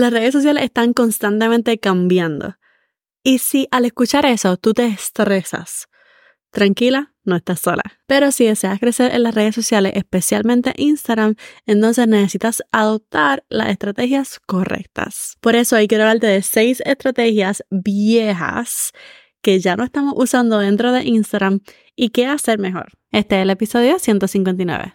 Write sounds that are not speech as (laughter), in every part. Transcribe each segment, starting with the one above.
Las redes sociales están constantemente cambiando. Y si al escuchar eso tú te estresas, tranquila, no estás sola. Pero si deseas crecer en las redes sociales, especialmente Instagram, entonces necesitas adoptar las estrategias correctas. Por eso hoy quiero hablarte de seis estrategias viejas que ya no estamos usando dentro de Instagram y qué hacer mejor. Este es el episodio 159.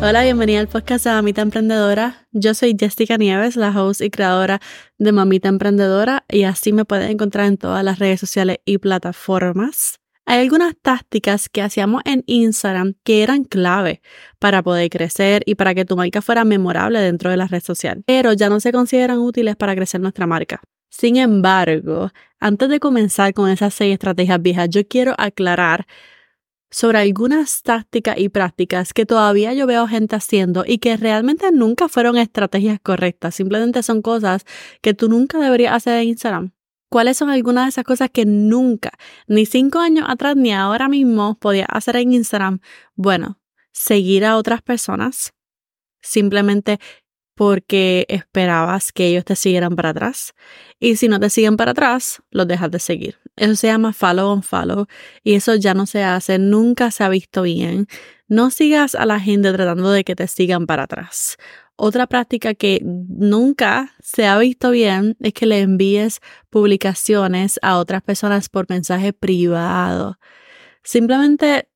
Hola, bienvenida al podcast de Mamita Emprendedora. Yo soy Jessica Nieves, la host y creadora de Mamita Emprendedora y así me pueden encontrar en todas las redes sociales y plataformas. Hay algunas tácticas que hacíamos en Instagram que eran clave para poder crecer y para que tu marca fuera memorable dentro de la red social, pero ya no se consideran útiles para crecer nuestra marca. Sin embargo, antes de comenzar con esas seis estrategias viejas, yo quiero aclarar sobre algunas tácticas y prácticas que todavía yo veo gente haciendo y que realmente nunca fueron estrategias correctas, simplemente son cosas que tú nunca deberías hacer en Instagram. ¿Cuáles son algunas de esas cosas que nunca, ni cinco años atrás ni ahora mismo podías hacer en Instagram? Bueno, seguir a otras personas, simplemente porque esperabas que ellos te siguieran para atrás. Y si no te siguen para atrás, los dejas de seguir. Eso se llama follow on follow y eso ya no se hace, nunca se ha visto bien. No sigas a la gente tratando de que te sigan para atrás. Otra práctica que nunca se ha visto bien es que le envíes publicaciones a otras personas por mensaje privado. Simplemente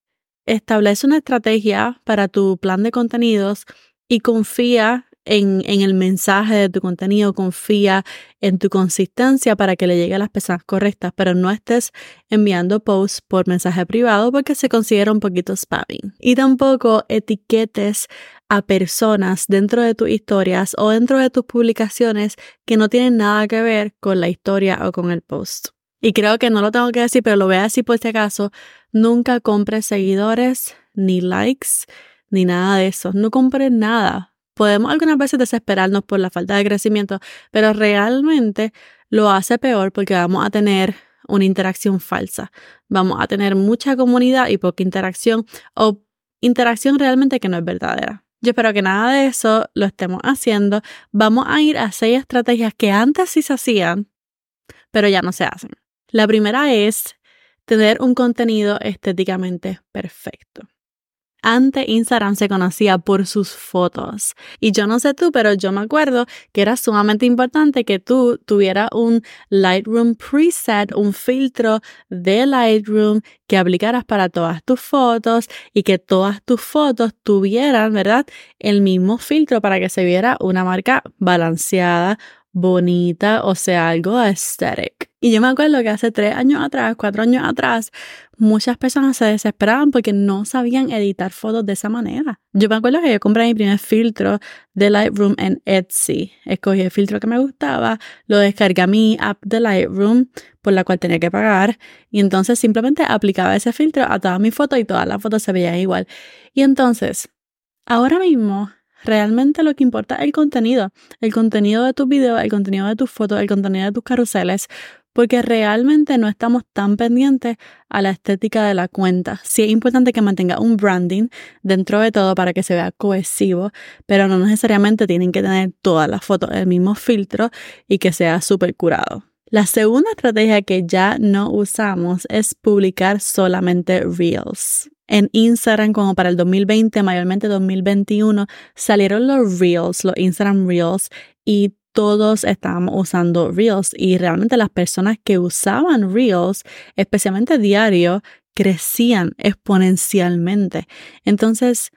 establece una estrategia para tu plan de contenidos y confía en, el mensaje de tu contenido, confía en tu consistencia para que le llegue a las personas correctas, pero no estés enviando posts por mensaje privado porque se considera un poquito spamming. Y tampoco etiquetes a personas dentro de tus historias o dentro de tus publicaciones que no tienen nada que ver con la historia o con el post. Y creo que no lo tengo que decir, pero lo voy a decir por si acaso, nunca compres seguidores, ni likes, ni nada de eso. No compres nada Podemos algunas veces desesperarnos por la falta de crecimiento, pero realmente lo hace peor porque vamos a tener una interacción falsa. Vamos a tener mucha comunidad y poca interacción o interacción realmente que no es verdadera. Yo espero que nada de eso lo estemos haciendo. Vamos a ir a seis estrategias que antes sí se hacían, pero ya no se hacen. La primera es tener un contenido estéticamente perfecto. Antes Instagram se conocía por sus fotos. Y yo no sé tú, pero yo me acuerdo que era sumamente importante que tú tuvieras un Lightroom preset, un filtro de Lightroom que aplicaras para todas tus fotos y que todas tus fotos tuvieran, ¿verdad? El mismo filtro para que se viera una marca balanceada, bonita, o sea, algo aesthetic. Y yo me acuerdo que hace tres años atrás, cuatro años atrás, muchas personas se desesperaban porque no sabían editar fotos de esa manera. Yo me acuerdo que yo compré mi primer filtro de Lightroom en Etsy. Escogí el filtro que me gustaba, lo descargué a mi app de Lightroom, por la cual tenía que pagar, y entonces simplemente aplicaba ese filtro a todas mis fotos y todas las fotos se veían igual. Y entonces, ahora mismo Realmente lo que importa es el contenido, el contenido de tus videos, el contenido de tus fotos, el contenido de tus carruseles, porque realmente no estamos tan pendientes a la estética de la cuenta. Sí es importante que mantenga un branding dentro de todo para que se vea cohesivo, pero no necesariamente tienen que tener todas las fotos del mismo filtro y que sea súper curado. La segunda estrategia que ya no usamos es publicar solamente reels en Instagram como para el 2020, mayormente 2021, salieron los Reels, los Instagram Reels y todos estábamos usando Reels y realmente las personas que usaban Reels, especialmente diario, crecían exponencialmente. Entonces,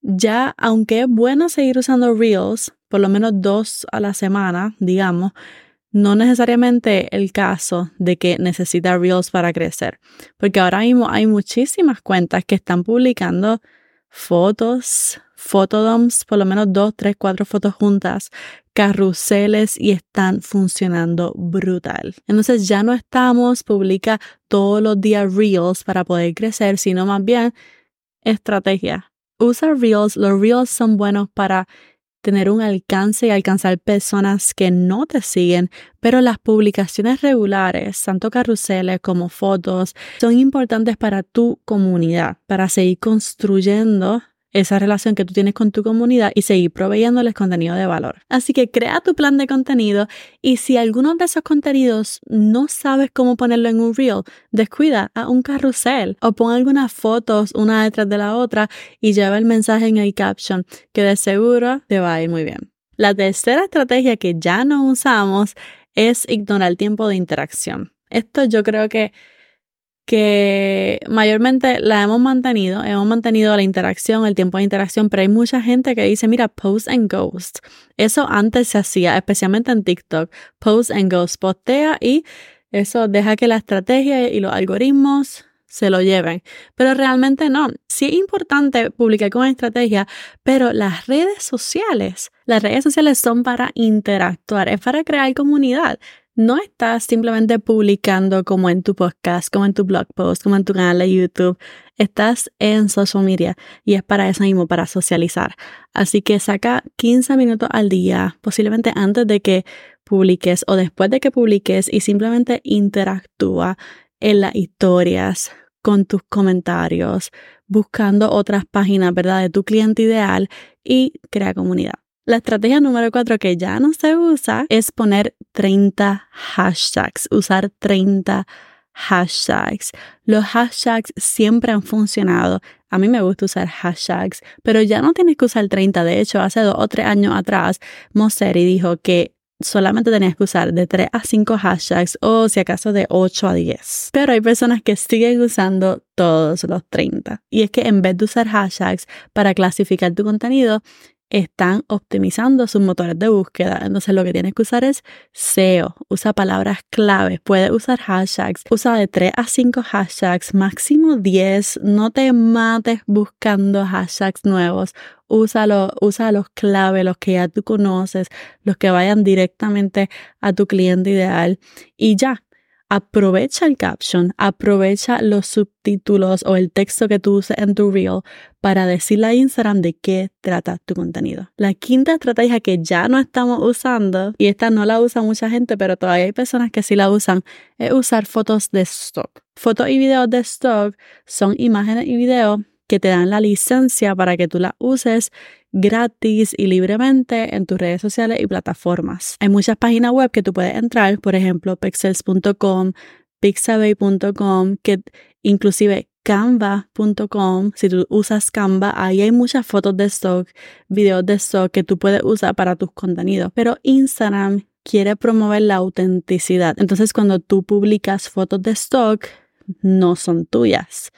ya aunque es bueno seguir usando Reels, por lo menos dos a la semana, digamos, no necesariamente el caso de que necesita Reels para crecer, porque ahora mismo hay muchísimas cuentas que están publicando fotos, fotodoms, por lo menos dos, tres, cuatro fotos juntas, carruseles y están funcionando brutal. Entonces ya no estamos publica todos los días reels para poder crecer, sino más bien estrategia. Usa reels, los reels son buenos para tener un alcance y alcanzar personas que no te siguen, pero las publicaciones regulares, tanto carruseles como fotos, son importantes para tu comunidad, para seguir construyendo esa relación que tú tienes con tu comunidad y seguir proveyéndoles contenido de valor. Así que crea tu plan de contenido y si alguno de esos contenidos no sabes cómo ponerlo en un reel, descuida a un carrusel o pon algunas fotos una detrás de la otra y lleva el mensaje en el caption que de seguro te va a ir muy bien. La tercera estrategia que ya no usamos es ignorar el tiempo de interacción. Esto yo creo que que mayormente la hemos mantenido, hemos mantenido la interacción, el tiempo de interacción, pero hay mucha gente que dice, mira, post and ghost. Eso antes se hacía, especialmente en TikTok, post and ghost, postea y eso deja que la estrategia y los algoritmos se lo lleven. Pero realmente no. Sí es importante publicar con estrategia, pero las redes sociales, las redes sociales son para interactuar, es para crear comunidad no estás simplemente publicando como en tu podcast, como en tu blog post, como en tu canal de YouTube. Estás en social media y es para eso mismo, para socializar. Así que saca 15 minutos al día, posiblemente antes de que publiques o después de que publiques y simplemente interactúa en las historias con tus comentarios, buscando otras páginas, ¿verdad? De tu cliente ideal y crea comunidad. La estrategia número cuatro que ya no se usa es poner 30 hashtags, usar 30 hashtags. Los hashtags siempre han funcionado. A mí me gusta usar hashtags, pero ya no tienes que usar 30. De hecho, hace dos o tres años atrás, Moseri dijo que solamente tenías que usar de 3 a 5 hashtags o si acaso de 8 a 10. Pero hay personas que siguen usando todos los 30. Y es que en vez de usar hashtags para clasificar tu contenido, están optimizando sus motores de búsqueda. Entonces lo que tienes que usar es SEO, usa palabras claves, puedes usar hashtags, usa de 3 a 5 hashtags, máximo 10, no te mates buscando hashtags nuevos, usa los claves, los que ya tú conoces, los que vayan directamente a tu cliente ideal. Y ya, aprovecha el caption, aprovecha los subtítulos o el texto que tú uses en tu reel para decirle a Instagram de qué trata tu contenido. La quinta estrategia que ya no estamos usando, y esta no la usa mucha gente, pero todavía hay personas que sí la usan, es usar fotos de stock. Fotos y videos de stock son imágenes y videos que te dan la licencia para que tú la uses gratis y libremente en tus redes sociales y plataformas. Hay muchas páginas web que tú puedes entrar, por ejemplo, pixels.com, pixabay.com, que inclusive canva.com, si tú usas Canva, ahí hay muchas fotos de stock, videos de stock que tú puedes usar para tus contenidos. Pero Instagram quiere promover la autenticidad. Entonces, cuando tú publicas fotos de stock, no son tuyas,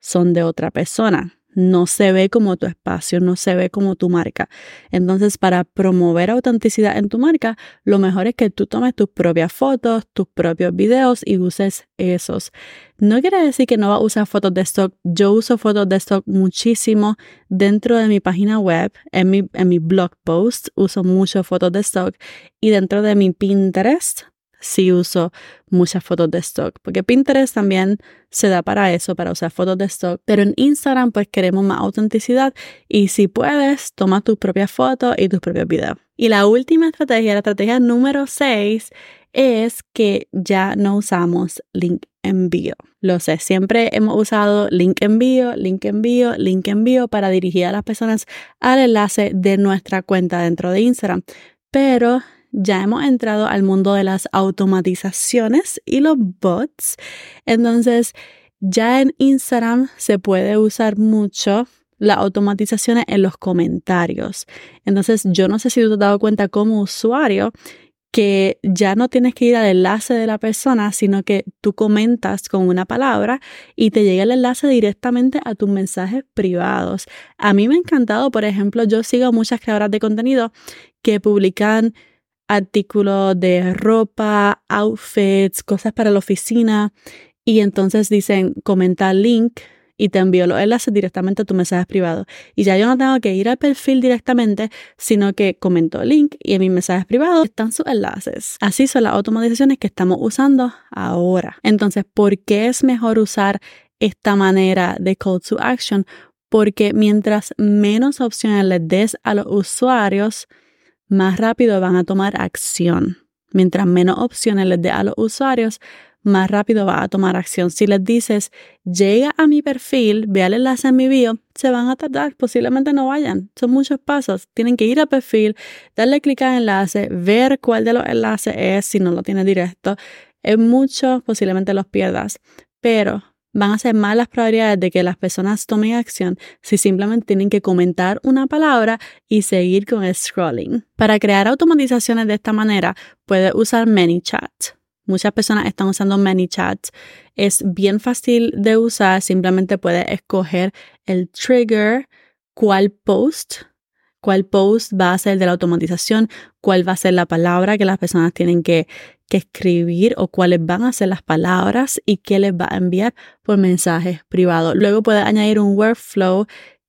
son de otra persona no se ve como tu espacio, no se ve como tu marca. Entonces, para promover autenticidad en tu marca, lo mejor es que tú tomes tus propias fotos, tus propios videos y uses esos. No quiere decir que no vas a usar fotos de stock. Yo uso fotos de stock muchísimo dentro de mi página web, en mi, en mi blog post, uso mucho fotos de stock y dentro de mi Pinterest sí uso muchas fotos de stock, porque Pinterest también se da para eso, para usar fotos de stock, pero en Instagram pues queremos más autenticidad y si puedes, toma tus propias fotos y tus propios videos. Y la última estrategia, la estrategia número 6, es que ya no usamos link envío. Lo sé, siempre hemos usado link envío, link envío, link envío para dirigir a las personas al enlace de nuestra cuenta dentro de Instagram. Pero ya hemos entrado al mundo de las automatizaciones y los bots. Entonces, ya en Instagram se puede usar mucho las automatizaciones en los comentarios. Entonces, yo no sé si tú te has dado cuenta como usuario que ya no tienes que ir al enlace de la persona, sino que tú comentas con una palabra y te llega el enlace directamente a tus mensajes privados. A mí me ha encantado, por ejemplo, yo sigo muchas creadoras de contenido que publican artículos de ropa, outfits, cosas para la oficina y entonces dicen comentar link y te envío los enlaces directamente a tu mensaje privado. Y ya yo no tengo que ir al perfil directamente, sino que comento link y en mis mensajes privados están sus enlaces. Así son las automatizaciones que estamos usando ahora. Entonces, ¿por qué es mejor usar esta manera de call to action? Porque mientras menos opciones les des a los usuarios, más rápido van a tomar acción. Mientras menos opciones les des a los usuarios, más rápido va a tomar acción. Si les dices, llega a mi perfil, ve el enlace en mi bio, se van a tardar, posiblemente no vayan. Son muchos pasos. Tienen que ir al perfil, darle clic al enlace, ver cuál de los enlaces es, si no lo tiene directo. Es mucho, posiblemente los pierdas. Pero van a ser más las probabilidades de que las personas tomen acción si simplemente tienen que comentar una palabra y seguir con el scrolling. Para crear automatizaciones de esta manera, puedes usar ManyChat. Muchas personas están usando ManyChat. Es bien fácil de usar. Simplemente puedes escoger el trigger, cuál post, cuál post va a ser de la automatización, cuál va a ser la palabra que las personas tienen que, que escribir o cuáles van a ser las palabras y qué les va a enviar por mensajes privados. Luego puedes añadir un workflow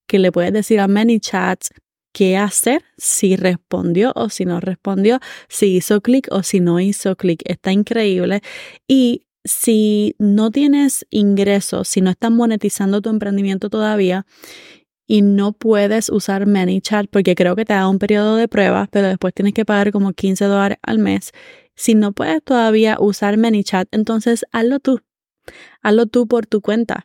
que le puedes decir a ManyChat qué hacer, si respondió o si no respondió, si hizo clic o si no hizo clic. Está increíble. Y si no tienes ingresos, si no estás monetizando tu emprendimiento todavía y no puedes usar ManyChat porque creo que te da un periodo de prueba, pero después tienes que pagar como 15 dólares al mes. Si no puedes todavía usar ManyChat, entonces hazlo tú. Hazlo tú por tu cuenta.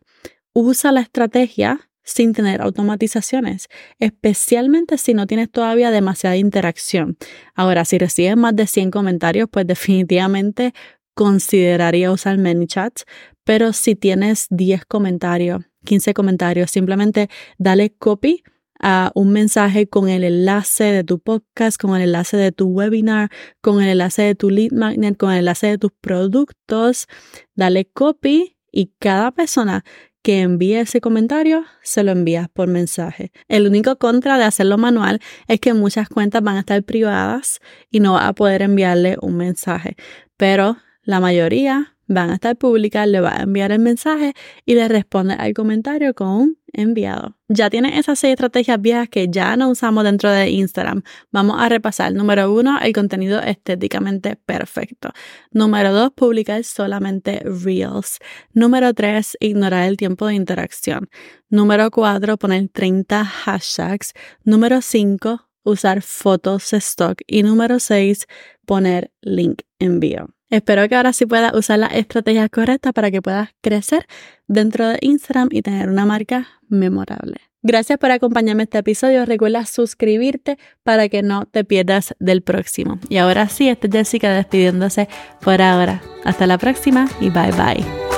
Usa la estrategia sin tener automatizaciones, especialmente si no tienes todavía demasiada interacción. Ahora, si recibes más de 100 comentarios, pues (laughs) definitivamente consideraría usar ManyChat, pero si tienes 10 comentarios, 15 comentarios, simplemente dale copy a un mensaje con el enlace de tu podcast, con el enlace de tu webinar, con el enlace de tu lead magnet, con el enlace de tus productos, dale copy y cada persona que envíe ese comentario, se lo envías por mensaje. El único contra de hacerlo manual es que muchas cuentas van a estar privadas y no vas a poder enviarle un mensaje, pero la mayoría van a estar públicas, le va a enviar el mensaje y le responde al comentario con un enviado. Ya tienes esas seis estrategias viejas que ya no usamos dentro de Instagram. Vamos a repasar. Número uno, el contenido estéticamente perfecto. Número dos, publicar solamente Reels. Número tres, ignorar el tiempo de interacción. Número cuatro, poner 30 hashtags. Número cinco, usar fotos stock. Y número seis, poner link envío. Espero que ahora sí puedas usar las estrategias correctas para que puedas crecer dentro de Instagram y tener una marca memorable. Gracias por acompañarme este episodio. Recuerda suscribirte para que no te pierdas del próximo. Y ahora sí, esta es Jessica despidiéndose por ahora. Hasta la próxima y bye bye.